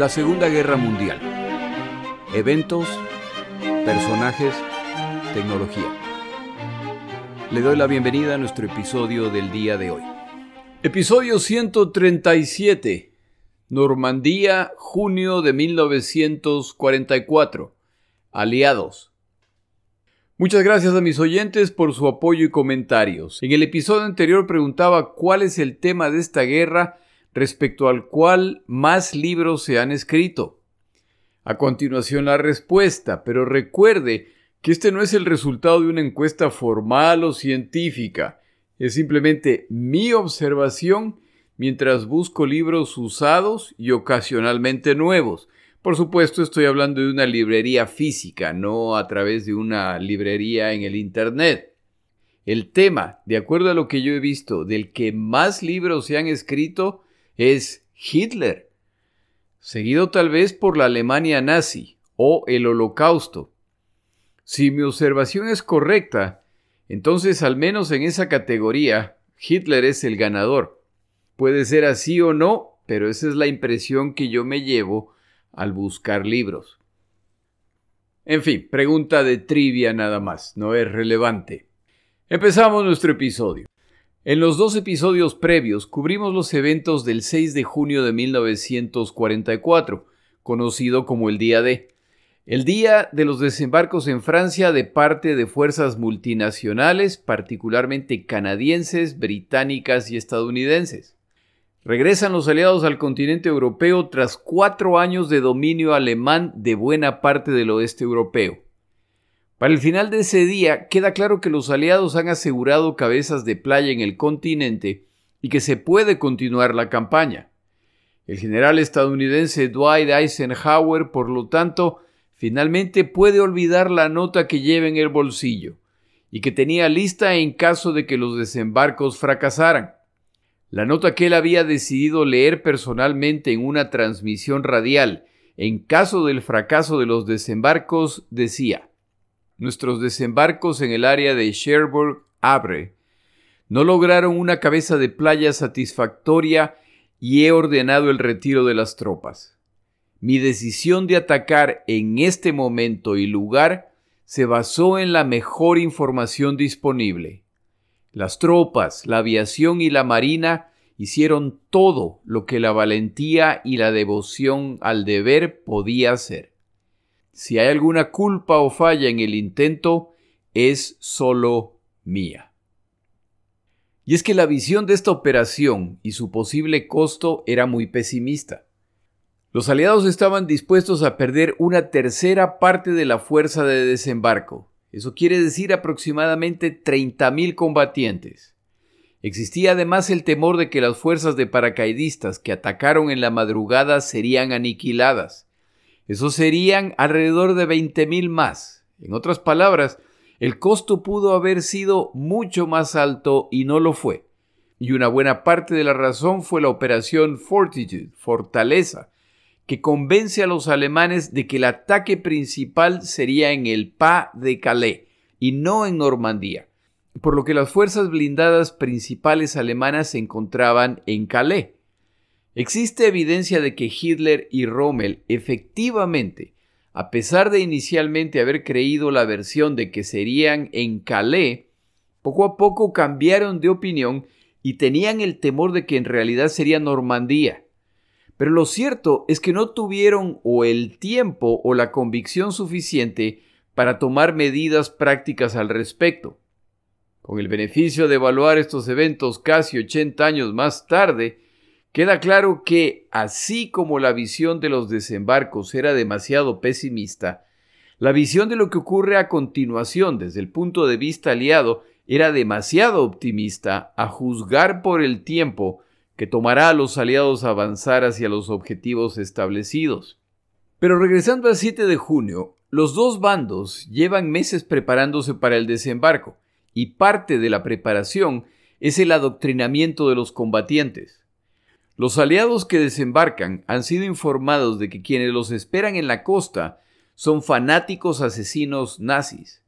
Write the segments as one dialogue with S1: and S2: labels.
S1: La Segunda Guerra Mundial. Eventos, personajes, tecnología. Le doy la bienvenida a nuestro episodio del día de hoy. Episodio 137. Normandía, junio de 1944. Aliados. Muchas gracias a mis oyentes por su apoyo y comentarios. En el episodio anterior preguntaba cuál es el tema de esta guerra respecto al cual más libros se han escrito. A continuación la respuesta, pero recuerde que este no es el resultado de una encuesta formal o científica, es simplemente mi observación mientras busco libros usados y ocasionalmente nuevos. Por supuesto estoy hablando de una librería física, no a través de una librería en el Internet. El tema, de acuerdo a lo que yo he visto, del que más libros se han escrito es Hitler, seguido tal vez por la Alemania nazi o el Holocausto. Si mi observación es correcta, entonces al menos en esa categoría, Hitler es el ganador. Puede ser así o no, pero esa es la impresión que yo me llevo al buscar libros. En fin, pregunta de trivia nada más, no es relevante. Empezamos nuestro episodio. En los dos episodios previos cubrimos los eventos del 6 de junio de 1944, conocido como el Día D, el día de los desembarcos en Francia de parte de fuerzas multinacionales, particularmente canadienses, británicas y estadounidenses. Regresan los aliados al continente europeo tras cuatro años de dominio alemán de buena parte del oeste europeo. Para el final de ese día queda claro que los aliados han asegurado cabezas de playa en el continente y que se puede continuar la campaña. El general estadounidense Dwight Eisenhower, por lo tanto, finalmente puede olvidar la nota que lleva en el bolsillo y que tenía lista en caso de que los desembarcos fracasaran. La nota que él había decidido leer personalmente en una transmisión radial en caso del fracaso de los desembarcos decía nuestros desembarcos en el área de Cherbourg Abre no lograron una cabeza de playa satisfactoria y he ordenado el retiro de las tropas. Mi decisión de atacar en este momento y lugar se basó en la mejor información disponible. Las tropas, la aviación y la marina hicieron todo lo que la valentía y la devoción al deber podía hacer. Si hay alguna culpa o falla en el intento, es solo mía. Y es que la visión de esta operación y su posible costo era muy pesimista. Los aliados estaban dispuestos a perder una tercera parte de la fuerza de desembarco. Eso quiere decir aproximadamente 30.000 combatientes. Existía además el temor de que las fuerzas de paracaidistas que atacaron en la madrugada serían aniquiladas. Eso serían alrededor de 20.000 más. En otras palabras, el costo pudo haber sido mucho más alto y no lo fue. Y una buena parte de la razón fue la operación Fortitude, Fortaleza, que convence a los alemanes de que el ataque principal sería en el Pas de Calais y no en Normandía, por lo que las fuerzas blindadas principales alemanas se encontraban en Calais. Existe evidencia de que Hitler y Rommel efectivamente, a pesar de inicialmente haber creído la versión de que serían en Calais, poco a poco cambiaron de opinión y tenían el temor de que en realidad sería Normandía. Pero lo cierto es que no tuvieron o el tiempo o la convicción suficiente para tomar medidas prácticas al respecto. Con el beneficio de evaluar estos eventos casi 80 años más tarde, Queda claro que, así como la visión de los desembarcos era demasiado pesimista, la visión de lo que ocurre a continuación desde el punto de vista aliado era demasiado optimista a juzgar por el tiempo que tomará a los aliados avanzar hacia los objetivos establecidos. Pero regresando al 7 de junio, los dos bandos llevan meses preparándose para el desembarco, y parte de la preparación es el adoctrinamiento de los combatientes. Los aliados que desembarcan han sido informados de que quienes los esperan en la costa son fanáticos asesinos nazis.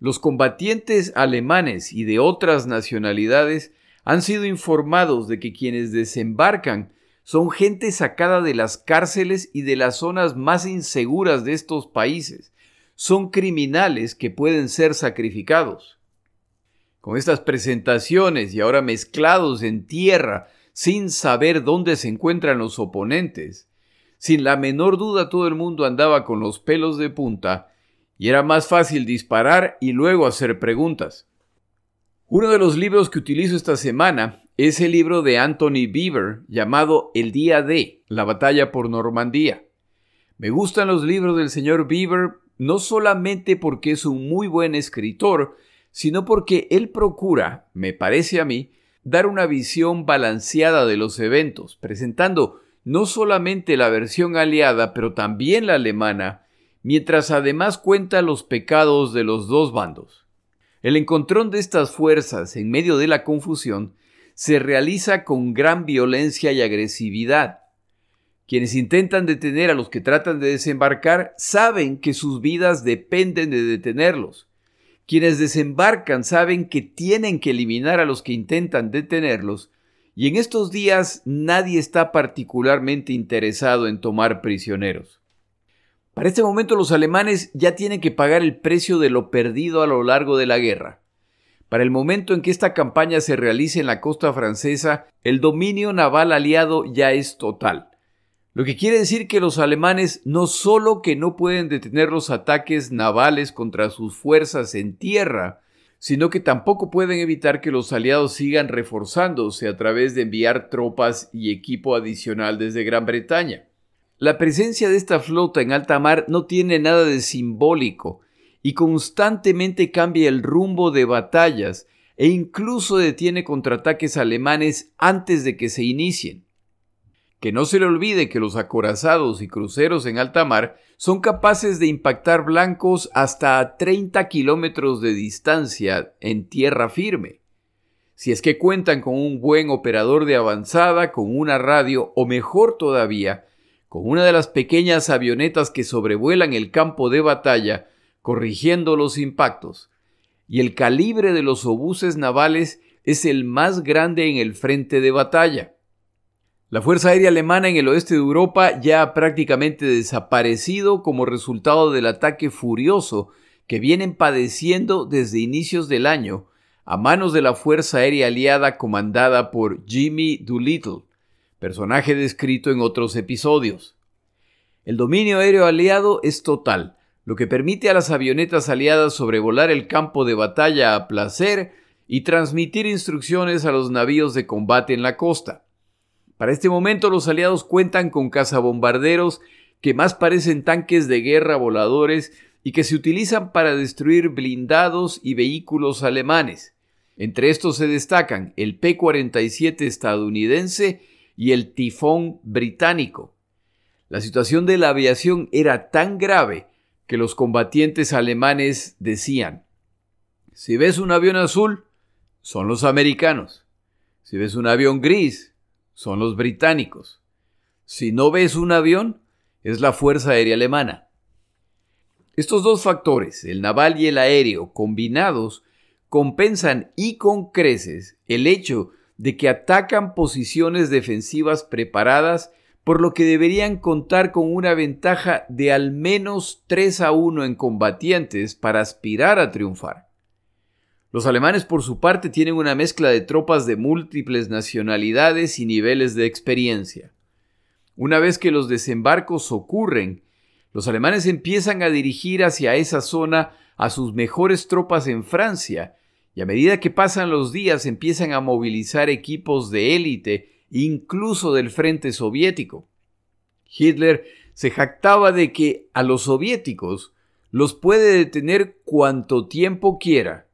S1: Los combatientes alemanes y de otras nacionalidades han sido informados de que quienes desembarcan son gente sacada de las cárceles y de las zonas más inseguras de estos países. Son criminales que pueden ser sacrificados. Con estas presentaciones y ahora mezclados en tierra, sin saber dónde se encuentran los oponentes, sin la menor duda todo el mundo andaba con los pelos de punta y era más fácil disparar y luego hacer preguntas. Uno de los libros que utilizo esta semana es el libro de Anthony Beaver llamado El Día de, la batalla por Normandía. Me gustan los libros del señor Beaver no solamente porque es un muy buen escritor, sino porque él procura, me parece a mí, dar una visión balanceada de los eventos, presentando no solamente la versión aliada, pero también la alemana, mientras además cuenta los pecados de los dos bandos. El encontrón de estas fuerzas en medio de la confusión se realiza con gran violencia y agresividad. Quienes intentan detener a los que tratan de desembarcar saben que sus vidas dependen de detenerlos. Quienes desembarcan saben que tienen que eliminar a los que intentan detenerlos, y en estos días nadie está particularmente interesado en tomar prisioneros. Para este momento los alemanes ya tienen que pagar el precio de lo perdido a lo largo de la guerra. Para el momento en que esta campaña se realice en la costa francesa, el dominio naval aliado ya es total. Lo que quiere decir que los alemanes no solo que no pueden detener los ataques navales contra sus fuerzas en tierra, sino que tampoco pueden evitar que los aliados sigan reforzándose a través de enviar tropas y equipo adicional desde Gran Bretaña. La presencia de esta flota en alta mar no tiene nada de simbólico, y constantemente cambia el rumbo de batallas e incluso detiene contraataques alemanes antes de que se inicien. Que no se le olvide que los acorazados y cruceros en alta mar son capaces de impactar blancos hasta a 30 kilómetros de distancia en tierra firme. Si es que cuentan con un buen operador de avanzada, con una radio o mejor todavía, con una de las pequeñas avionetas que sobrevuelan el campo de batalla, corrigiendo los impactos, y el calibre de los obuses navales es el más grande en el frente de batalla. La Fuerza Aérea Alemana en el oeste de Europa ya ha prácticamente desaparecido como resultado del ataque furioso que vienen padeciendo desde inicios del año a manos de la Fuerza Aérea Aliada comandada por Jimmy Doolittle, personaje descrito en otros episodios. El dominio aéreo aliado es total, lo que permite a las avionetas aliadas sobrevolar el campo de batalla a placer y transmitir instrucciones a los navíos de combate en la costa. Para este momento los aliados cuentan con cazabombarderos que más parecen tanques de guerra voladores y que se utilizan para destruir blindados y vehículos alemanes. Entre estos se destacan el P-47 estadounidense y el Tifón británico. La situación de la aviación era tan grave que los combatientes alemanes decían, si ves un avión azul, son los americanos. Si ves un avión gris, son los británicos. Si no ves un avión, es la Fuerza Aérea Alemana. Estos dos factores, el naval y el aéreo, combinados, compensan y con creces el hecho de que atacan posiciones defensivas preparadas por lo que deberían contar con una ventaja de al menos 3 a 1 en combatientes para aspirar a triunfar. Los alemanes por su parte tienen una mezcla de tropas de múltiples nacionalidades y niveles de experiencia. Una vez que los desembarcos ocurren, los alemanes empiezan a dirigir hacia esa zona a sus mejores tropas en Francia, y a medida que pasan los días empiezan a movilizar equipos de élite incluso del frente soviético. Hitler se jactaba de que a los soviéticos los puede detener cuanto tiempo quiera.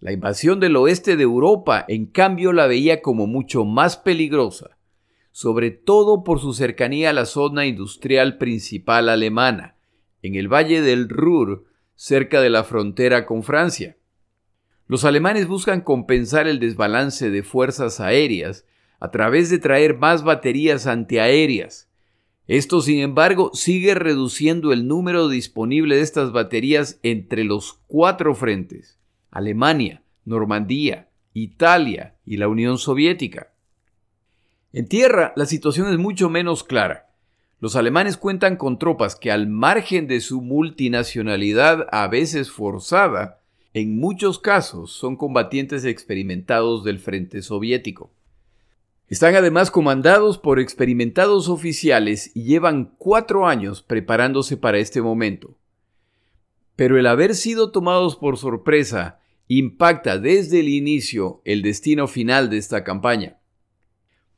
S1: La invasión del oeste de Europa, en cambio, la veía como mucho más peligrosa, sobre todo por su cercanía a la zona industrial principal alemana, en el valle del Ruhr, cerca de la frontera con Francia. Los alemanes buscan compensar el desbalance de fuerzas aéreas a través de traer más baterías antiaéreas. Esto, sin embargo, sigue reduciendo el número disponible de estas baterías entre los cuatro frentes, Alemania, Normandía, Italia y la Unión Soviética. En tierra, la situación es mucho menos clara. Los alemanes cuentan con tropas que al margen de su multinacionalidad a veces forzada, en muchos casos son combatientes experimentados del frente soviético. Están además comandados por experimentados oficiales y llevan cuatro años preparándose para este momento. Pero el haber sido tomados por sorpresa impacta desde el inicio el destino final de esta campaña.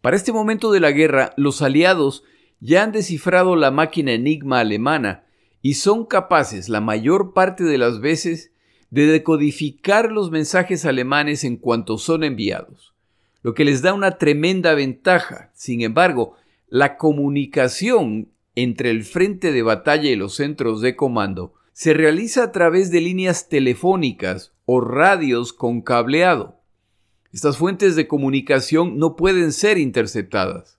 S1: Para este momento de la guerra, los aliados ya han descifrado la máquina enigma alemana y son capaces la mayor parte de las veces de decodificar los mensajes alemanes en cuanto son enviados lo que les da una tremenda ventaja. Sin embargo, la comunicación entre el frente de batalla y los centros de comando se realiza a través de líneas telefónicas o radios con cableado. Estas fuentes de comunicación no pueden ser interceptadas.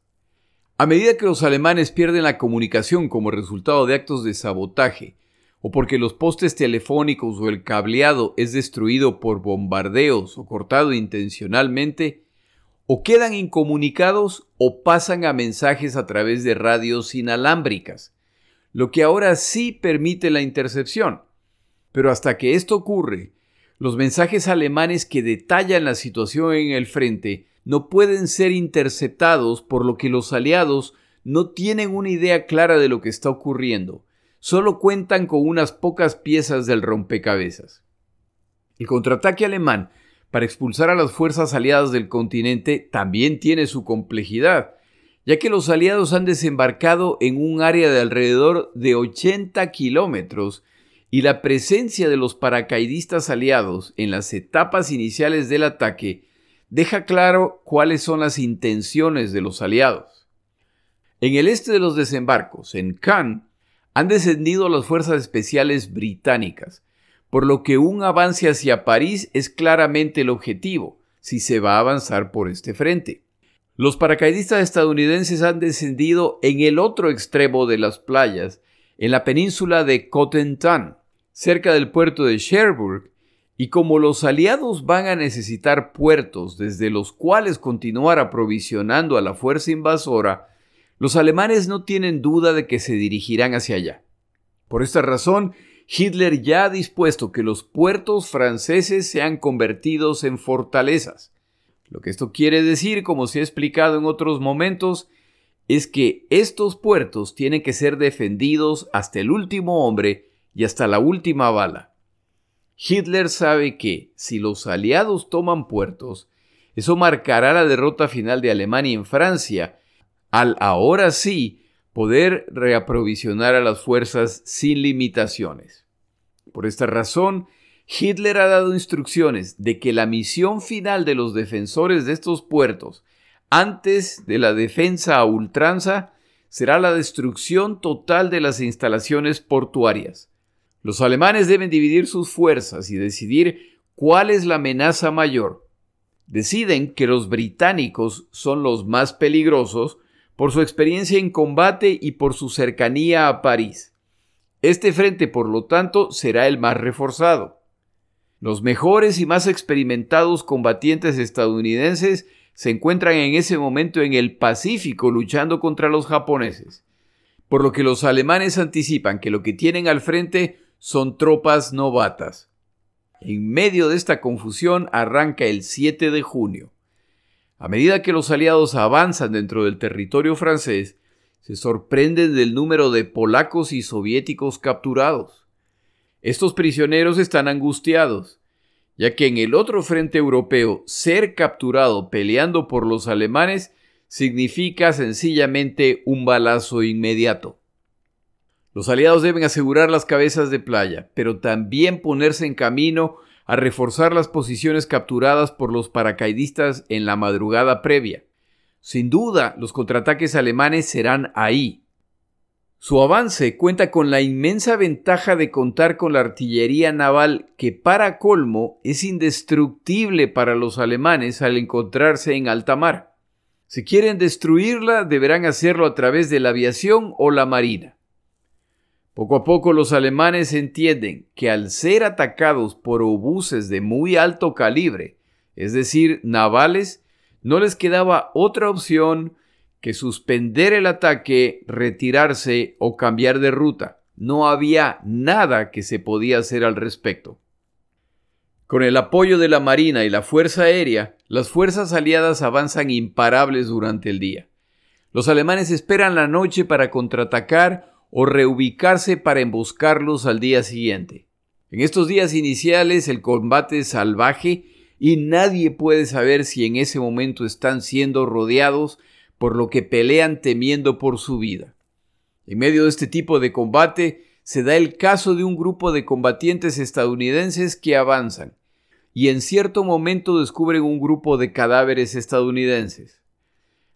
S1: A medida que los alemanes pierden la comunicación como resultado de actos de sabotaje, o porque los postes telefónicos o el cableado es destruido por bombardeos o cortado intencionalmente, o quedan incomunicados o pasan a mensajes a través de radios inalámbricas, lo que ahora sí permite la intercepción. Pero hasta que esto ocurre, los mensajes alemanes que detallan la situación en el frente no pueden ser interceptados por lo que los aliados no tienen una idea clara de lo que está ocurriendo, solo cuentan con unas pocas piezas del rompecabezas. El contraataque alemán para expulsar a las fuerzas aliadas del continente también tiene su complejidad, ya que los aliados han desembarcado en un área de alrededor de 80 kilómetros y la presencia de los paracaidistas aliados en las etapas iniciales del ataque deja claro cuáles son las intenciones de los aliados. En el este de los desembarcos, en Cannes, han descendido las fuerzas especiales británicas, por lo que un avance hacia París es claramente el objetivo, si se va a avanzar por este frente. Los paracaidistas estadounidenses han descendido en el otro extremo de las playas, en la península de Cotentin, cerca del puerto de Cherbourg, y como los aliados van a necesitar puertos desde los cuales continuar aprovisionando a la fuerza invasora, los alemanes no tienen duda de que se dirigirán hacia allá. Por esta razón, Hitler ya ha dispuesto que los puertos franceses sean convertidos en fortalezas. Lo que esto quiere decir, como se ha explicado en otros momentos, es que estos puertos tienen que ser defendidos hasta el último hombre y hasta la última bala. Hitler sabe que si los aliados toman puertos, eso marcará la derrota final de Alemania en Francia, al ahora sí poder reaprovisionar a las fuerzas sin limitaciones. Por esta razón, Hitler ha dado instrucciones de que la misión final de los defensores de estos puertos, antes de la defensa a ultranza, será la destrucción total de las instalaciones portuarias. Los alemanes deben dividir sus fuerzas y decidir cuál es la amenaza mayor. Deciden que los británicos son los más peligrosos por su experiencia en combate y por su cercanía a París. Este frente, por lo tanto, será el más reforzado. Los mejores y más experimentados combatientes estadounidenses se encuentran en ese momento en el Pacífico luchando contra los japoneses, por lo que los alemanes anticipan que lo que tienen al frente son tropas novatas. En medio de esta confusión arranca el 7 de junio. A medida que los aliados avanzan dentro del territorio francés, se sorprenden del número de polacos y soviéticos capturados. Estos prisioneros están angustiados, ya que en el otro frente europeo ser capturado peleando por los alemanes significa sencillamente un balazo inmediato. Los aliados deben asegurar las cabezas de playa, pero también ponerse en camino a reforzar las posiciones capturadas por los paracaidistas en la madrugada previa. Sin duda, los contraataques alemanes serán ahí. Su avance cuenta con la inmensa ventaja de contar con la artillería naval que para colmo es indestructible para los alemanes al encontrarse en alta mar. Si quieren destruirla, deberán hacerlo a través de la aviación o la marina. Poco a poco los alemanes entienden que al ser atacados por obuses de muy alto calibre, es decir, navales, no les quedaba otra opción que suspender el ataque, retirarse o cambiar de ruta. No había nada que se podía hacer al respecto. Con el apoyo de la Marina y la Fuerza Aérea, las fuerzas aliadas avanzan imparables durante el día. Los alemanes esperan la noche para contraatacar o reubicarse para emboscarlos al día siguiente. En estos días iniciales el combate es salvaje y nadie puede saber si en ese momento están siendo rodeados por lo que pelean temiendo por su vida. En medio de este tipo de combate se da el caso de un grupo de combatientes estadounidenses que avanzan y en cierto momento descubren un grupo de cadáveres estadounidenses.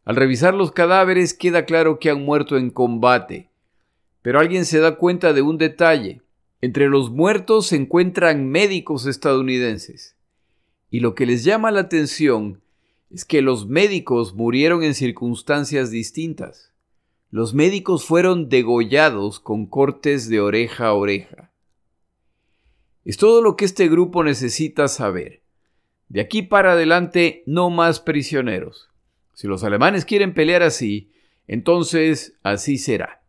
S1: Al revisar los cadáveres queda claro que han muerto en combate, pero alguien se da cuenta de un detalle. Entre los muertos se encuentran médicos estadounidenses. Y lo que les llama la atención es que los médicos murieron en circunstancias distintas. Los médicos fueron degollados con cortes de oreja a oreja. Es todo lo que este grupo necesita saber. De aquí para adelante no más prisioneros. Si los alemanes quieren pelear así, entonces así será.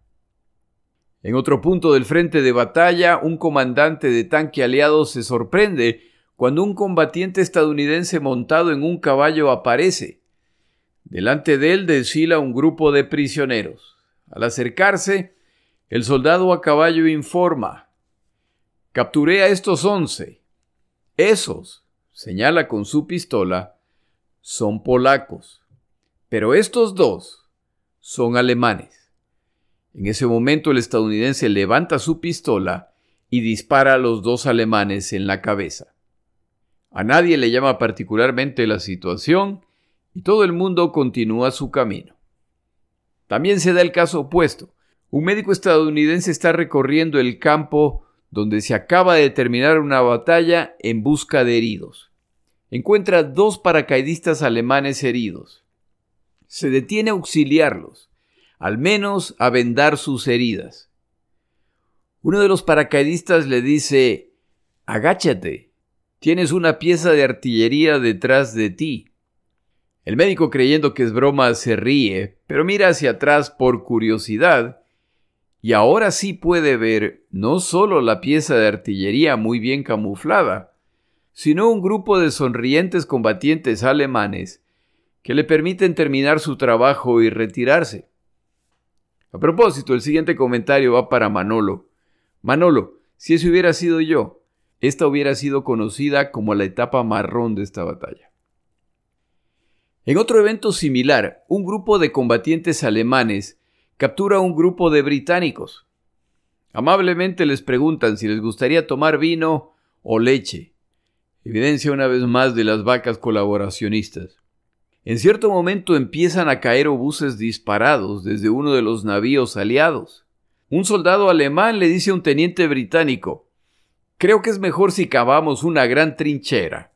S1: En otro punto del frente de batalla, un comandante de tanque aliado se sorprende cuando un combatiente estadounidense montado en un caballo aparece. Delante de él desfila un grupo de prisioneros. Al acercarse, el soldado a caballo informa. Capturé a estos once. Esos, señala con su pistola, son polacos. Pero estos dos son alemanes. En ese momento el estadounidense levanta su pistola y dispara a los dos alemanes en la cabeza. A nadie le llama particularmente la situación y todo el mundo continúa su camino. También se da el caso opuesto. Un médico estadounidense está recorriendo el campo donde se acaba de terminar una batalla en busca de heridos. Encuentra dos paracaidistas alemanes heridos. Se detiene a auxiliarlos, al menos a vendar sus heridas. Uno de los paracaidistas le dice, agáchate, Tienes una pieza de artillería detrás de ti. El médico creyendo que es broma se ríe, pero mira hacia atrás por curiosidad, y ahora sí puede ver no solo la pieza de artillería muy bien camuflada, sino un grupo de sonrientes combatientes alemanes que le permiten terminar su trabajo y retirarse. A propósito, el siguiente comentario va para Manolo. Manolo, si ese hubiera sido yo, esta hubiera sido conocida como la etapa marrón de esta batalla. En otro evento similar, un grupo de combatientes alemanes captura a un grupo de británicos. Amablemente les preguntan si les gustaría tomar vino o leche. Evidencia una vez más de las vacas colaboracionistas. En cierto momento empiezan a caer obuses disparados desde uno de los navíos aliados. Un soldado alemán le dice a un teniente británico, Creo que es mejor si cavamos una gran trinchera.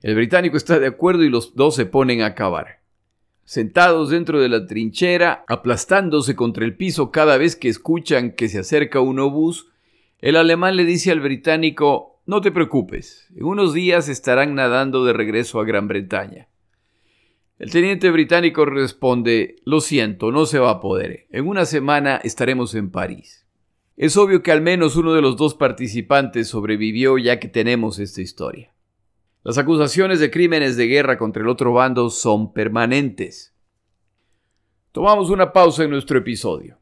S1: El británico está de acuerdo y los dos se ponen a cavar. Sentados dentro de la trinchera, aplastándose contra el piso cada vez que escuchan que se acerca un obús, el alemán le dice al británico No te preocupes, en unos días estarán nadando de regreso a Gran Bretaña. El teniente británico responde Lo siento, no se va a poder. En una semana estaremos en París. Es obvio que al menos uno de los dos participantes sobrevivió ya que tenemos esta historia. Las acusaciones de crímenes de guerra contra el otro bando son permanentes. Tomamos una pausa en nuestro episodio.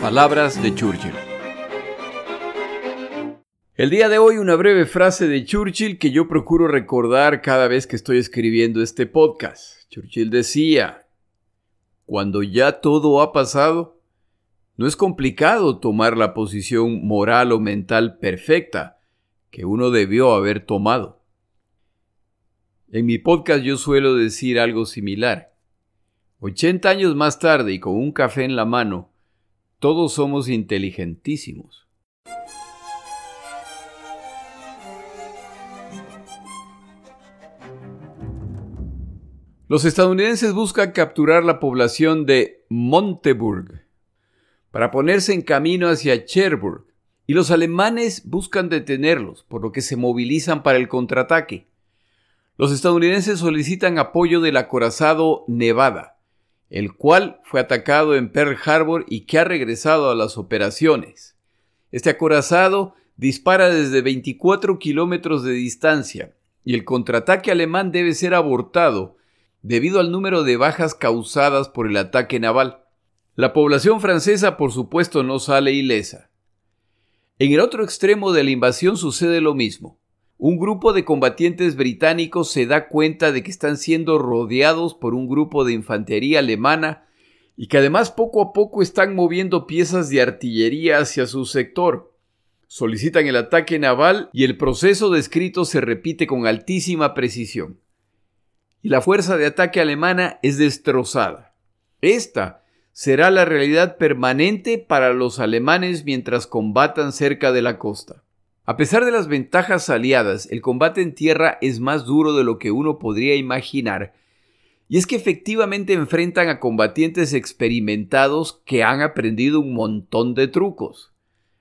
S1: Palabras de Churchill. El día de hoy una breve frase de Churchill que yo procuro recordar cada vez que estoy escribiendo este podcast. Churchill decía, cuando ya todo ha pasado, no es complicado tomar la posición moral o mental perfecta que uno debió haber tomado. En mi podcast yo suelo decir algo similar. 80 años más tarde y con un café en la mano, todos somos inteligentísimos. Los estadounidenses buscan capturar la población de Monteburg para ponerse en camino hacia Cherbourg, y los alemanes buscan detenerlos, por lo que se movilizan para el contraataque. Los estadounidenses solicitan apoyo del acorazado Nevada, el cual fue atacado en Pearl Harbor y que ha regresado a las operaciones. Este acorazado dispara desde 24 kilómetros de distancia y el contraataque alemán debe ser abortado debido al número de bajas causadas por el ataque naval. La población francesa, por supuesto, no sale ilesa. En el otro extremo de la invasión sucede lo mismo. Un grupo de combatientes británicos se da cuenta de que están siendo rodeados por un grupo de infantería alemana y que además poco a poco están moviendo piezas de artillería hacia su sector. Solicitan el ataque naval y el proceso descrito se repite con altísima precisión. Y la fuerza de ataque alemana es destrozada. Esta será la realidad permanente para los alemanes mientras combatan cerca de la costa. A pesar de las ventajas aliadas, el combate en tierra es más duro de lo que uno podría imaginar, y es que efectivamente enfrentan a combatientes experimentados que han aprendido un montón de trucos.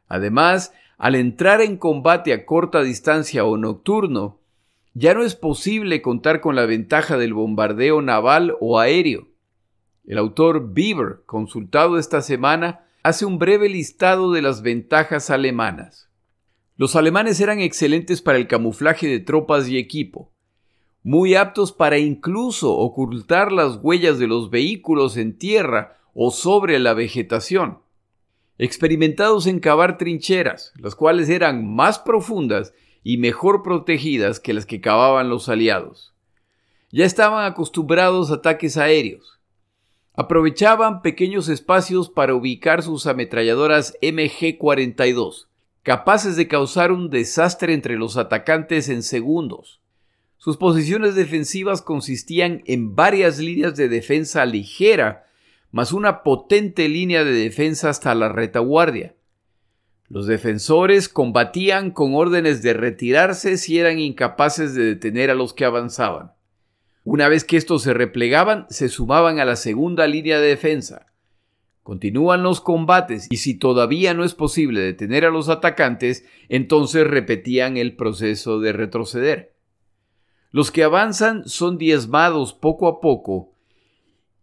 S1: Además, al entrar en combate a corta distancia o nocturno, ya no es posible contar con la ventaja del bombardeo naval o aéreo. El autor Bieber, consultado esta semana, hace un breve listado de las ventajas alemanas. Los alemanes eran excelentes para el camuflaje de tropas y equipo, muy aptos para incluso ocultar las huellas de los vehículos en tierra o sobre la vegetación experimentados en cavar trincheras, las cuales eran más profundas y mejor protegidas que las que cavaban los aliados. Ya estaban acostumbrados a ataques aéreos. Aprovechaban pequeños espacios para ubicar sus ametralladoras MG-42, capaces de causar un desastre entre los atacantes en segundos. Sus posiciones defensivas consistían en varias líneas de defensa ligera más una potente línea de defensa hasta la retaguardia. Los defensores combatían con órdenes de retirarse si eran incapaces de detener a los que avanzaban. Una vez que estos se replegaban, se sumaban a la segunda línea de defensa. Continúan los combates y si todavía no es posible detener a los atacantes, entonces repetían el proceso de retroceder. Los que avanzan son diezmados poco a poco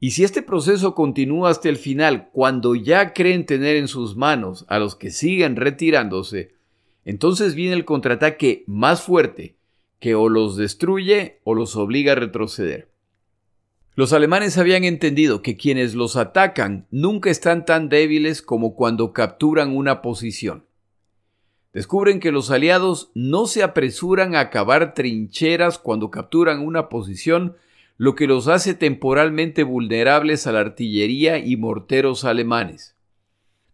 S1: y si este proceso continúa hasta el final, cuando ya creen tener en sus manos a los que siguen retirándose, entonces viene el contraataque más fuerte, que o los destruye o los obliga a retroceder. Los alemanes habían entendido que quienes los atacan nunca están tan débiles como cuando capturan una posición. Descubren que los aliados no se apresuran a cavar trincheras cuando capturan una posición lo que los hace temporalmente vulnerables a la artillería y morteros alemanes.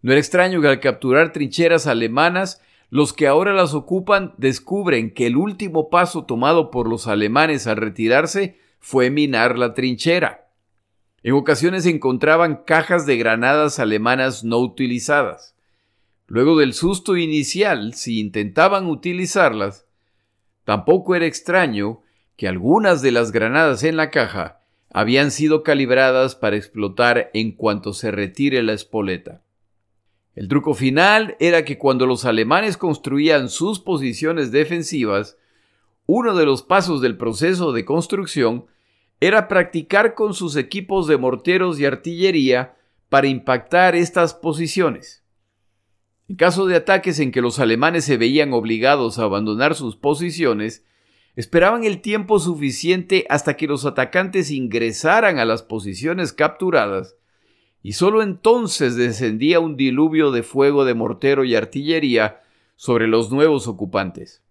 S1: No era extraño que al capturar trincheras alemanas, los que ahora las ocupan descubren que el último paso tomado por los alemanes al retirarse fue minar la trinchera. En ocasiones encontraban cajas de granadas alemanas no utilizadas. Luego del susto inicial, si intentaban utilizarlas, tampoco era extraño que algunas de las granadas en la caja habían sido calibradas para explotar en cuanto se retire la espoleta. El truco final era que cuando los alemanes construían sus posiciones defensivas, uno de los pasos del proceso de construcción era practicar con sus equipos de morteros y artillería para impactar estas posiciones. En caso de ataques en que los alemanes se veían obligados a abandonar sus posiciones, Esperaban el tiempo suficiente hasta que los atacantes ingresaran a las posiciones capturadas, y sólo entonces descendía un diluvio de fuego de mortero y artillería sobre los nuevos ocupantes.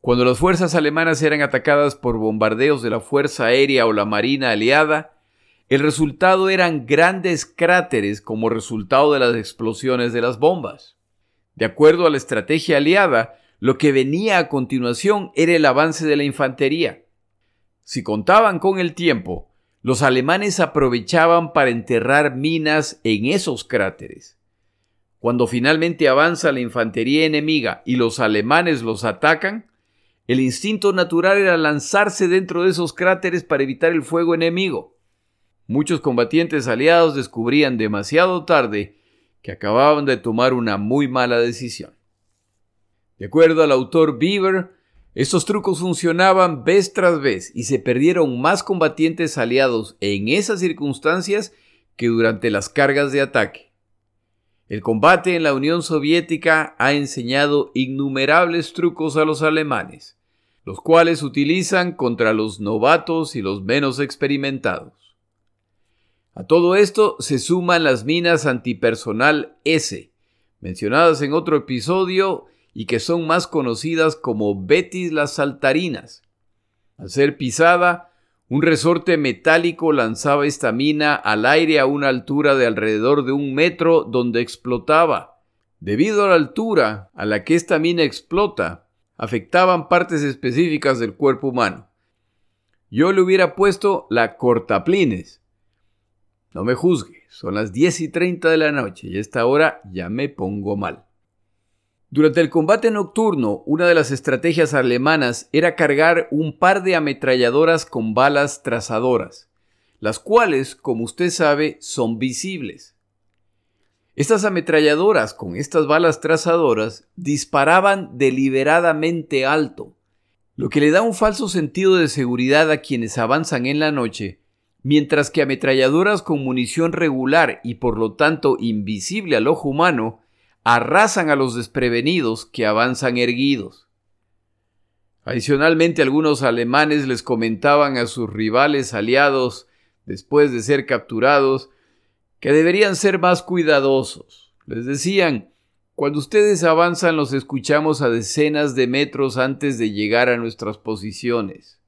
S1: Cuando las fuerzas alemanas eran atacadas por bombardeos de la Fuerza Aérea o la Marina aliada, el resultado eran grandes cráteres como resultado de las explosiones de las bombas. De acuerdo a la estrategia aliada, lo que venía a continuación era el avance de la infantería. Si contaban con el tiempo, los alemanes aprovechaban para enterrar minas en esos cráteres. Cuando finalmente avanza la infantería enemiga y los alemanes los atacan, el instinto natural era lanzarse dentro de esos cráteres para evitar el fuego enemigo. Muchos combatientes aliados descubrían demasiado tarde que acababan de tomar una muy mala decisión. De acuerdo al autor Beaver, Estos trucos funcionaban vez tras vez y se perdieron más combatientes aliados en esas circunstancias que durante las cargas de ataque. El combate en la Unión Soviética ha enseñado innumerables trucos a los alemanes, los cuales utilizan contra los novatos y los menos experimentados. A todo esto se suman las minas antipersonal S, mencionadas en otro episodio y que son más conocidas como Betis las saltarinas. Al ser pisada, un resorte metálico lanzaba esta mina al aire a una altura de alrededor de un metro donde explotaba. Debido a la altura a la que esta mina explota, afectaban partes específicas del cuerpo humano. Yo le hubiera puesto la cortaplines. No me juzgue, son las 10 y 30 de la noche y a esta hora ya me pongo mal. Durante el combate nocturno, una de las estrategias alemanas era cargar un par de ametralladoras con balas trazadoras, las cuales, como usted sabe, son visibles. Estas ametralladoras con estas balas trazadoras disparaban deliberadamente alto, lo que le da un falso sentido de seguridad a quienes avanzan en la noche, mientras que ametralladoras con munición regular y por lo tanto invisible al ojo humano arrasan a los desprevenidos que avanzan erguidos. Adicionalmente, algunos alemanes les comentaban a sus rivales aliados, después de ser capturados, que deberían ser más cuidadosos. Les decían, cuando ustedes avanzan los escuchamos a decenas de metros antes de llegar a nuestras posiciones.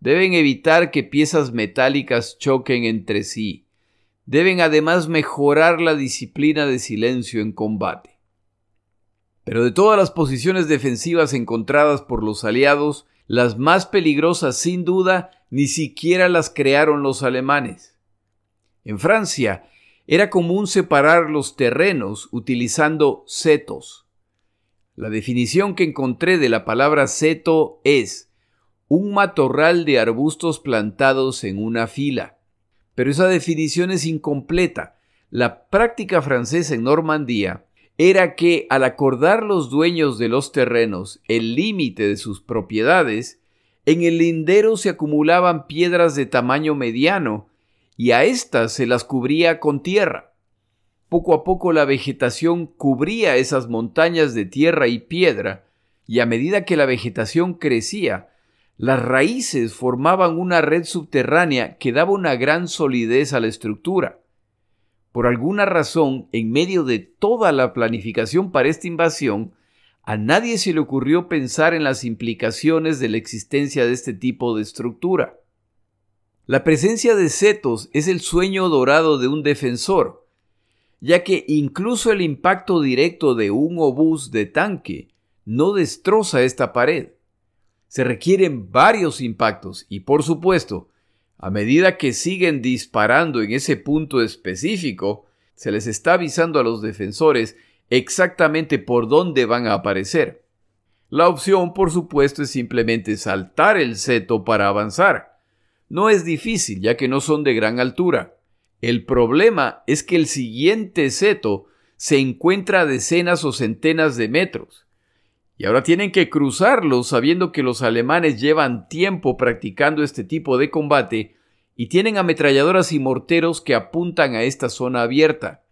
S1: Deben evitar que piezas metálicas choquen entre sí. Deben además mejorar la disciplina de silencio en combate. Pero de todas las posiciones defensivas encontradas por los aliados, las más peligrosas sin duda ni siquiera las crearon los alemanes. En Francia era común separar los terrenos utilizando setos. La definición que encontré de la palabra seto es un matorral de arbustos plantados en una fila. Pero esa definición es incompleta. La práctica francesa en Normandía era que al acordar los dueños de los terrenos el límite de sus propiedades, en el lindero se acumulaban piedras de tamaño mediano y a éstas se las cubría con tierra. Poco a poco la vegetación cubría esas montañas de tierra y piedra, y a medida que la vegetación crecía, las raíces formaban una red subterránea que daba una gran solidez a la estructura. Por alguna razón, en medio de toda la planificación para esta invasión, a nadie se le ocurrió pensar en las implicaciones de la existencia de este tipo de estructura. La presencia de setos es el sueño dorado de un defensor, ya que incluso el impacto directo de un obús de tanque no destroza esta pared se requieren varios impactos y por supuesto, a medida que siguen disparando en ese punto específico, se les está avisando a los defensores exactamente por dónde van a aparecer. La opción, por supuesto, es simplemente saltar el seto para avanzar. No es difícil, ya que no son de gran altura. El problema es que el siguiente seto se encuentra a decenas o centenas de metros y ahora tienen que cruzarlo sabiendo que los alemanes llevan tiempo practicando este tipo de combate y tienen ametralladoras y morteros que apuntan a esta zona abierta.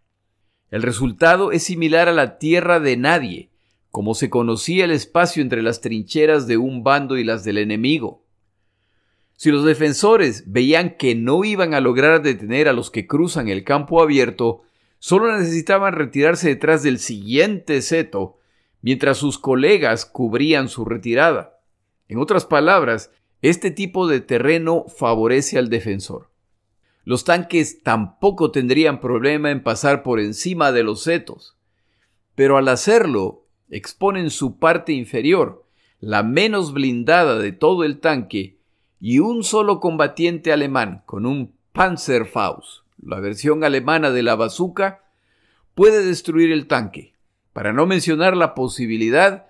S1: El resultado es similar a la tierra de nadie, como se conocía el espacio entre las trincheras de un bando y las del enemigo. Si los defensores veían que no iban a lograr detener a los que cruzan el campo abierto, solo necesitaban retirarse detrás del siguiente seto mientras sus colegas cubrían su retirada. En otras palabras, este tipo de terreno favorece al defensor. Los tanques tampoco tendrían problema en pasar por encima de los setos, pero al hacerlo exponen su parte inferior, la menos blindada de todo el tanque, y un solo combatiente alemán con un Panzerfaust, la versión alemana de la bazooka, puede destruir el tanque para no mencionar la posibilidad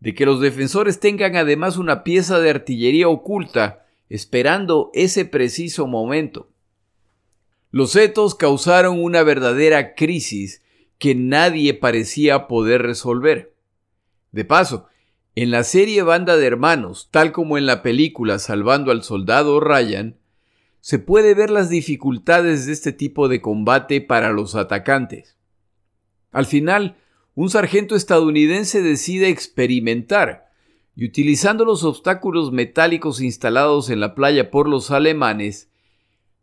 S1: de que los defensores tengan además una pieza de artillería oculta esperando ese preciso momento. Los setos causaron una verdadera crisis que nadie parecía poder resolver. De paso, En la serie Banda de Hermanos, tal como en la película Salvando al Soldado Ryan, se puede ver las dificultades de este tipo de combate para los atacantes. Al final, un sargento estadounidense decide experimentar y utilizando los obstáculos metálicos instalados en la playa por los alemanes,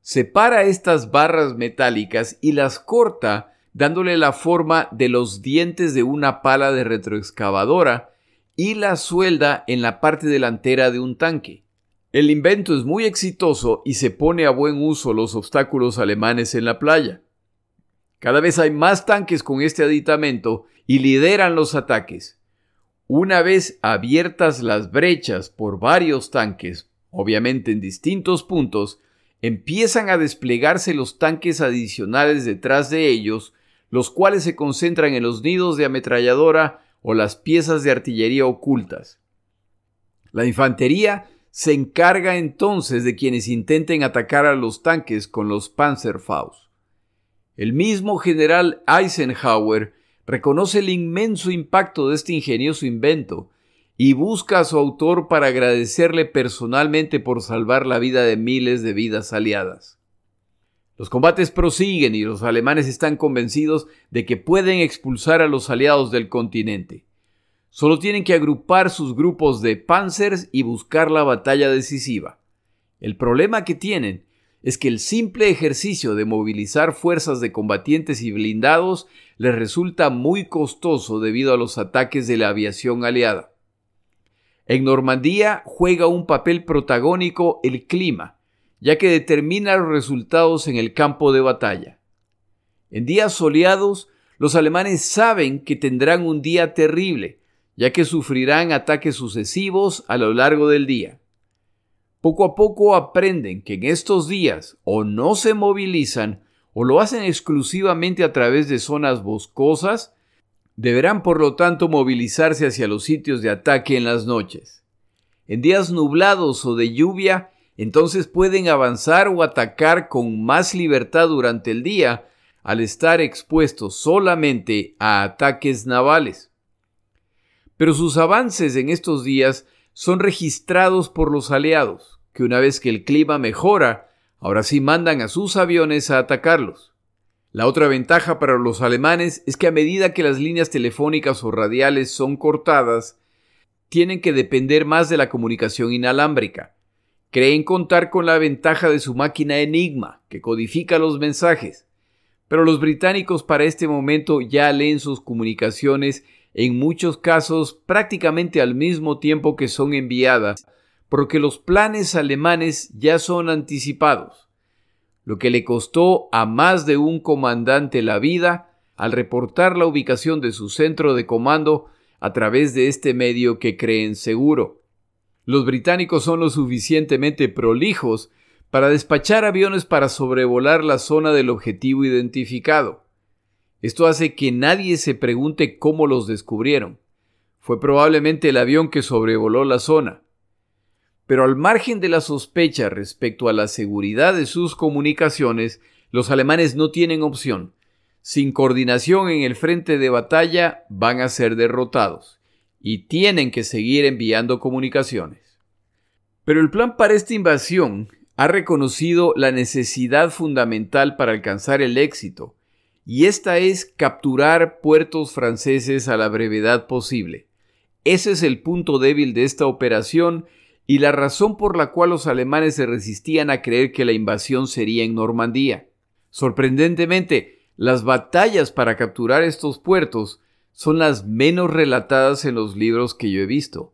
S1: separa estas barras metálicas y las corta dándole la forma de los dientes de una pala de retroexcavadora y la suelda en la parte delantera de un tanque. El invento es muy exitoso y se pone a buen uso los obstáculos alemanes en la playa. Cada vez hay más tanques con este aditamento y lideran los ataques. Una vez abiertas las brechas por varios tanques, obviamente en distintos puntos, empiezan a desplegarse los tanques adicionales detrás de ellos, los cuales se concentran en los nidos de ametralladora o las piezas de artillería ocultas. La infantería se encarga entonces de quienes intenten atacar a los tanques con los Panzerfaust. El mismo general Eisenhower reconoce el inmenso impacto de este ingenioso invento y busca a su autor para agradecerle personalmente por salvar la vida de miles de vidas aliadas. Los combates prosiguen y los alemanes están convencidos de que pueden expulsar a los aliados del continente. Solo tienen que agrupar sus grupos de panzers y buscar la batalla decisiva. El problema que tienen es que el simple ejercicio de movilizar fuerzas de combatientes y blindados les resulta muy costoso debido a los ataques de la aviación aliada. En Normandía juega un papel protagónico el clima, ya que determina los resultados en el campo de batalla. En días soleados, los alemanes saben que tendrán un día terrible, ya que sufrirán ataques sucesivos a lo largo del día. Poco a poco aprenden que en estos días o no se movilizan o lo hacen exclusivamente a través de zonas boscosas, deberán por lo tanto movilizarse hacia los sitios de ataque en las noches. En días nublados o de lluvia, entonces pueden avanzar o atacar con más libertad durante el día al estar expuestos solamente a ataques navales. Pero sus avances en estos días son registrados por los aliados, que una vez que el clima mejora, ahora sí mandan a sus aviones a atacarlos. La otra ventaja para los alemanes es que a medida que las líneas telefónicas o radiales son cortadas, tienen que depender más de la comunicación inalámbrica. Creen contar con la ventaja de su máquina Enigma, que codifica los mensajes. Pero los británicos para este momento ya leen sus comunicaciones en muchos casos prácticamente al mismo tiempo que son enviadas, porque los planes alemanes ya son anticipados, lo que le costó a más de un comandante la vida al reportar la ubicación de su centro de comando a través de este medio que creen seguro. Los británicos son lo suficientemente prolijos para despachar aviones para sobrevolar la zona del objetivo identificado. Esto hace que nadie se pregunte cómo los descubrieron. Fue probablemente el avión que sobrevoló la zona. Pero al margen de la sospecha respecto a la seguridad de sus comunicaciones, los alemanes no tienen opción. Sin coordinación en el frente de batalla van a ser derrotados y tienen que seguir enviando comunicaciones. Pero el plan para esta invasión ha reconocido la necesidad fundamental para alcanzar el éxito y esta es capturar puertos franceses a la brevedad posible. Ese es el punto débil de esta operación y la razón por la cual los alemanes se resistían a creer que la invasión sería en Normandía. Sorprendentemente, las batallas para capturar estos puertos son las menos relatadas en los libros que yo he visto,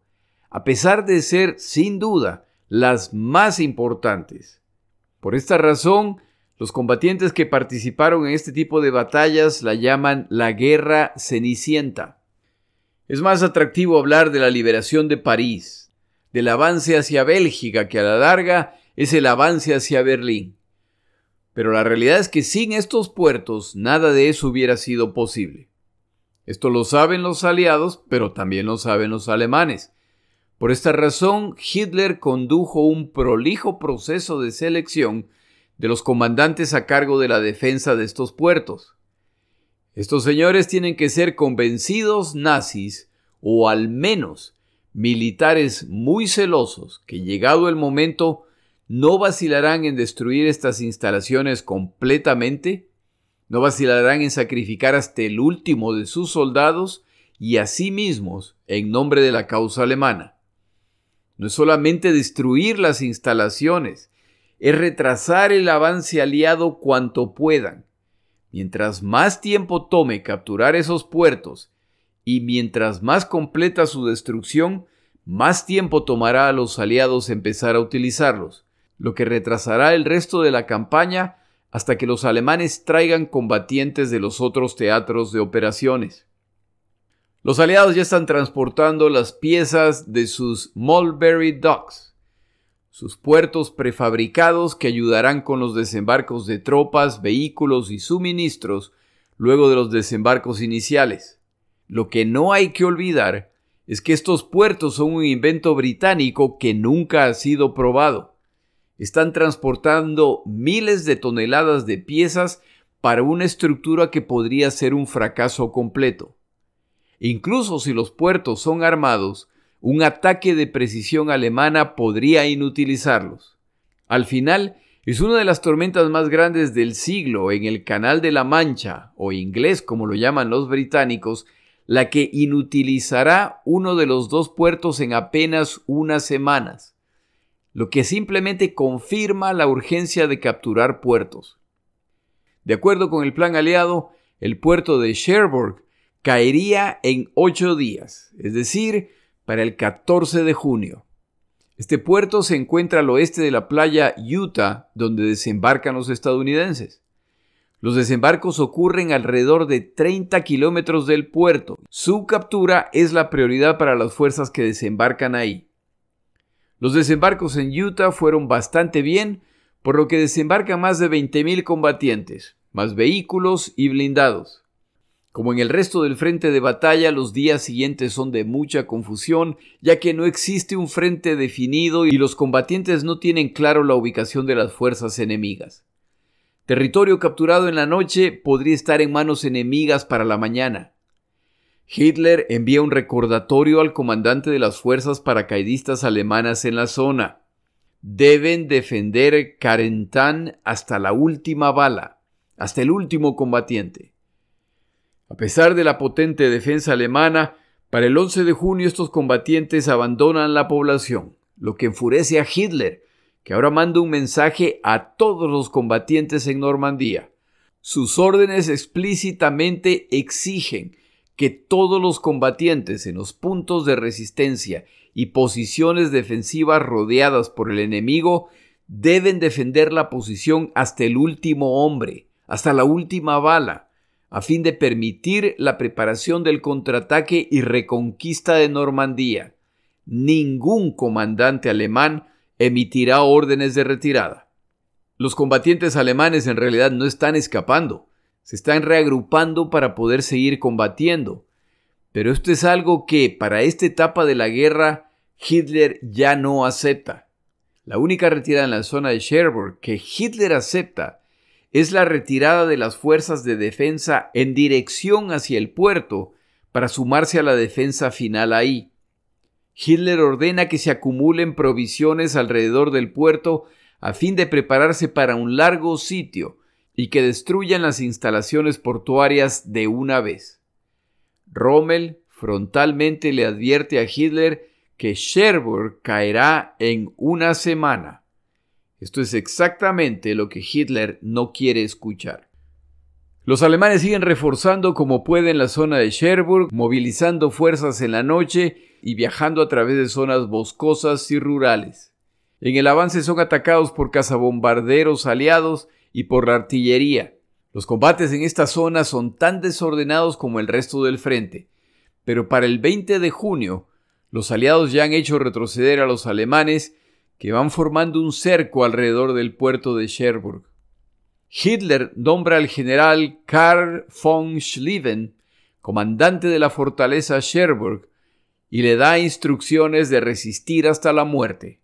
S1: a pesar de ser, sin duda, las más importantes. Por esta razón, los combatientes que participaron en este tipo de batallas la llaman la Guerra Cenicienta. Es más atractivo hablar de la liberación de París, del avance hacia Bélgica, que a la larga es el avance hacia Berlín. Pero la realidad es que sin estos puertos nada de eso hubiera sido posible. Esto lo saben los aliados, pero también lo saben los alemanes. Por esta razón, Hitler condujo un prolijo proceso de selección de los comandantes a cargo de la defensa de estos puertos. Estos señores tienen que ser convencidos nazis o al menos militares muy celosos que llegado el momento no vacilarán en destruir estas instalaciones completamente, no vacilarán en sacrificar hasta el último de sus soldados y a sí mismos en nombre de la causa alemana. No es solamente destruir las instalaciones, es retrasar el avance aliado cuanto puedan. Mientras más tiempo tome capturar esos puertos y mientras más completa su destrucción, más tiempo tomará a los aliados empezar a utilizarlos, lo que retrasará el resto de la campaña hasta que los alemanes traigan combatientes de los otros teatros de operaciones. Los aliados ya están transportando las piezas de sus Mulberry Docks, sus puertos prefabricados que ayudarán con los desembarcos de tropas, vehículos y suministros luego de los desembarcos iniciales. Lo que no hay que olvidar es que estos puertos son un invento británico que nunca ha sido probado. Están transportando miles de toneladas de piezas para una estructura que podría ser un fracaso completo. Incluso si los puertos son armados, un ataque de precisión alemana podría inutilizarlos. Al final, es una de las tormentas más grandes del siglo en el Canal de la Mancha, o inglés como lo llaman los británicos, la que inutilizará uno de los dos puertos en apenas unas semanas, lo que simplemente confirma la urgencia de capturar puertos. De acuerdo con el plan aliado, el puerto de Cherbourg caería en ocho días, es decir, para el 14 de junio. Este puerto se encuentra al oeste de la playa Utah, donde desembarcan los estadounidenses. Los desembarcos ocurren alrededor de 30 kilómetros del puerto. Su captura es la prioridad para las fuerzas que desembarcan ahí. Los desembarcos en Utah fueron bastante bien, por lo que desembarcan más de 20.000 combatientes, más vehículos y blindados. Como en el resto del frente de batalla, los días siguientes son de mucha confusión, ya que no existe un frente definido y los combatientes no tienen claro la ubicación de las fuerzas enemigas. Territorio capturado en la noche podría estar en manos enemigas para la mañana. Hitler envía un recordatorio al comandante de las fuerzas paracaidistas alemanas en la zona. Deben defender Carentan hasta la última bala, hasta el último combatiente. A pesar de la potente defensa alemana, para el 11 de junio estos combatientes abandonan la población, lo que enfurece a Hitler, que ahora manda un mensaje a todos los combatientes en Normandía. Sus órdenes explícitamente exigen que todos los combatientes en los puntos de resistencia y posiciones defensivas rodeadas por el enemigo deben defender la posición hasta el último hombre, hasta la última bala, a fin de permitir la preparación del contraataque y reconquista de Normandía. Ningún comandante alemán emitirá órdenes de retirada. Los combatientes alemanes en realidad no están escapando, se están reagrupando para poder seguir combatiendo. Pero esto es algo que para esta etapa de la guerra Hitler ya no acepta. La única retirada en la zona de Cherbourg que Hitler acepta es la retirada de las fuerzas de defensa en dirección hacia el puerto para sumarse a la defensa final ahí. Hitler ordena que se acumulen provisiones alrededor del puerto a fin de prepararse para un largo sitio y que destruyan las instalaciones portuarias de una vez. Rommel frontalmente le advierte a Hitler que Cherbourg caerá en una semana. Esto es exactamente lo que Hitler no quiere escuchar. Los alemanes siguen reforzando como pueden la zona de Cherbourg, movilizando fuerzas en la noche y viajando a través de zonas boscosas y rurales. En el avance son atacados por cazabombarderos aliados y por la artillería. Los combates en esta zona son tan desordenados como el resto del frente, pero para el 20 de junio los aliados ya han hecho retroceder a los alemanes que van formando un cerco alrededor del puerto de Cherbourg. Hitler nombra al general Karl von Schlieffen comandante de la fortaleza Cherbourg y le da instrucciones de resistir hasta la muerte.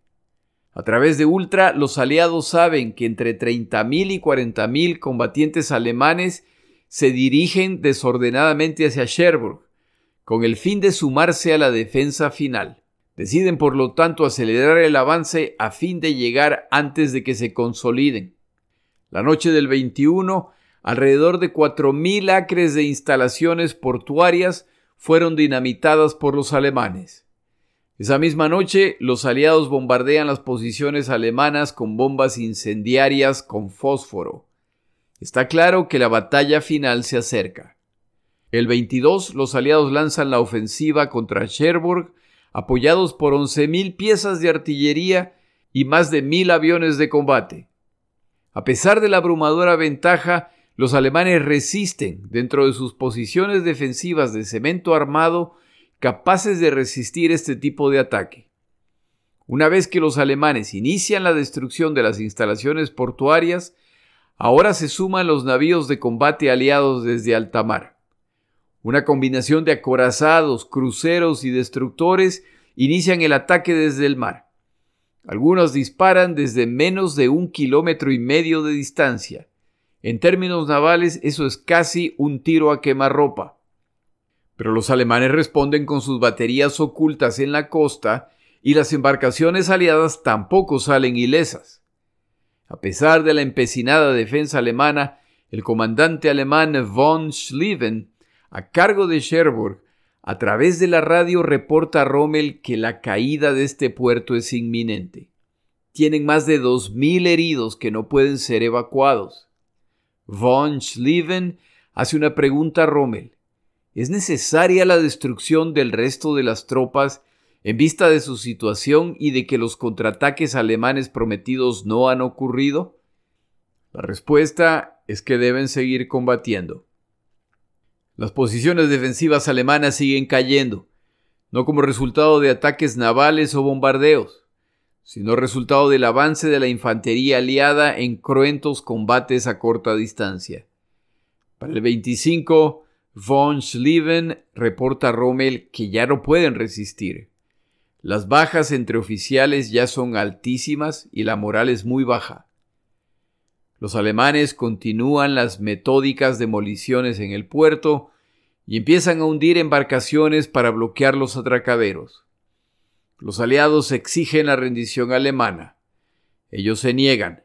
S1: A través de Ultra, los aliados saben que entre 30.000 y 40.000 combatientes alemanes se dirigen desordenadamente hacia Cherbourg, con el fin de sumarse a la defensa final. Deciden por lo tanto acelerar el avance a fin de llegar antes de que se consoliden. La noche del 21, alrededor de 4.000 acres de instalaciones portuarias fueron dinamitadas por los alemanes. Esa misma noche, los aliados bombardean las posiciones alemanas con bombas incendiarias con fósforo. Está claro que la batalla final se acerca. El 22, los aliados lanzan la ofensiva contra Cherbourg, apoyados por 11.000 piezas de artillería y más de 1.000 aviones de combate. A pesar de la abrumadora ventaja, los alemanes resisten dentro de sus posiciones defensivas de cemento armado capaces de resistir este tipo de ataque. Una vez que los alemanes inician la destrucción de las instalaciones portuarias, ahora se suman los navíos de combate aliados desde alta mar. Una combinación de acorazados, cruceros y destructores inician el ataque desde el mar. Algunos disparan desde menos de un kilómetro y medio de distancia. En términos navales, eso es casi un tiro a quemarropa. Pero los alemanes responden con sus baterías ocultas en la costa y las embarcaciones aliadas tampoco salen ilesas. A pesar de la empecinada defensa alemana, el comandante alemán von Schlieven a cargo de Cherbourg, a través de la radio reporta Rommel que la caída de este puerto es inminente. Tienen más de dos mil heridos que no pueden ser evacuados. Von Schlieven hace una pregunta a Rommel. ¿Es necesaria la destrucción del resto de las tropas en vista de su situación y de que los contraataques alemanes prometidos no han ocurrido? La respuesta es que deben seguir combatiendo. Las posiciones defensivas alemanas siguen cayendo, no como resultado de ataques navales o bombardeos, sino resultado del avance de la infantería aliada en cruentos combates a corta distancia. Para el 25, von Schlieven reporta a Rommel que ya no pueden resistir. Las bajas entre oficiales ya son altísimas y la moral es muy baja. Los alemanes continúan las metódicas demoliciones en el puerto y empiezan a hundir embarcaciones para bloquear los atracaderos. Los aliados exigen la rendición alemana. Ellos se niegan.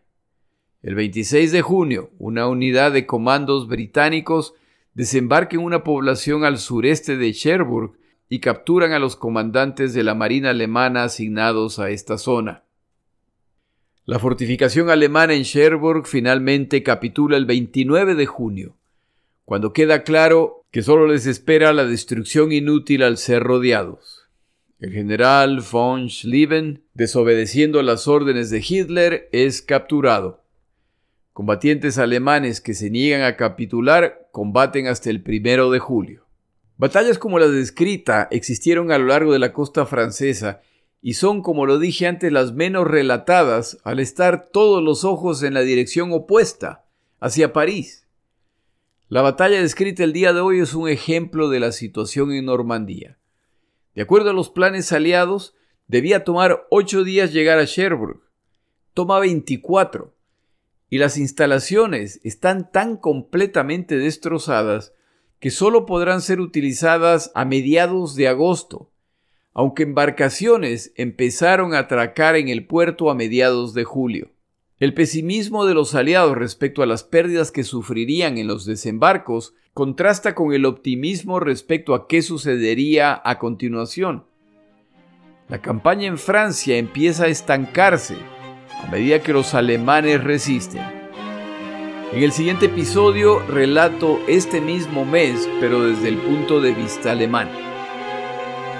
S1: El 26 de junio, una unidad de comandos británicos desembarca en una población al sureste de Cherbourg y capturan a los comandantes de la Marina alemana asignados a esta zona. La fortificación alemana en Cherbourg finalmente capitula el 29 de junio, cuando queda claro que solo les espera la destrucción inútil al ser rodeados. El general von Schlieven, desobedeciendo las órdenes de Hitler, es capturado. Combatientes alemanes que se niegan a capitular combaten hasta el primero de julio. Batallas como la descrita existieron a lo largo de la costa francesa y son, como lo dije antes, las menos relatadas al estar todos los ojos en la dirección opuesta, hacia París. La batalla descrita el día de hoy es un ejemplo de la situación en Normandía. De acuerdo a los planes aliados, debía tomar ocho días llegar a Cherbourg. Toma 24. Y las instalaciones están tan completamente destrozadas que solo podrán ser utilizadas a mediados de agosto, aunque embarcaciones empezaron a atracar en el puerto a mediados de julio. El pesimismo de los aliados respecto a las pérdidas que sufrirían en los desembarcos contrasta con el optimismo respecto a qué sucedería a continuación. La campaña en Francia empieza a estancarse a medida que los alemanes resisten. En el siguiente episodio relato este mismo mes, pero desde el punto de vista alemán.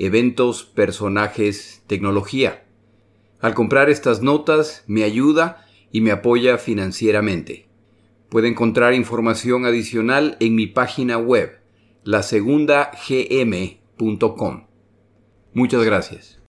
S1: eventos, personajes, tecnología. Al comprar estas notas me ayuda y me apoya financieramente. Puede encontrar información adicional en mi página web, lasegundagm.com. Muchas gracias.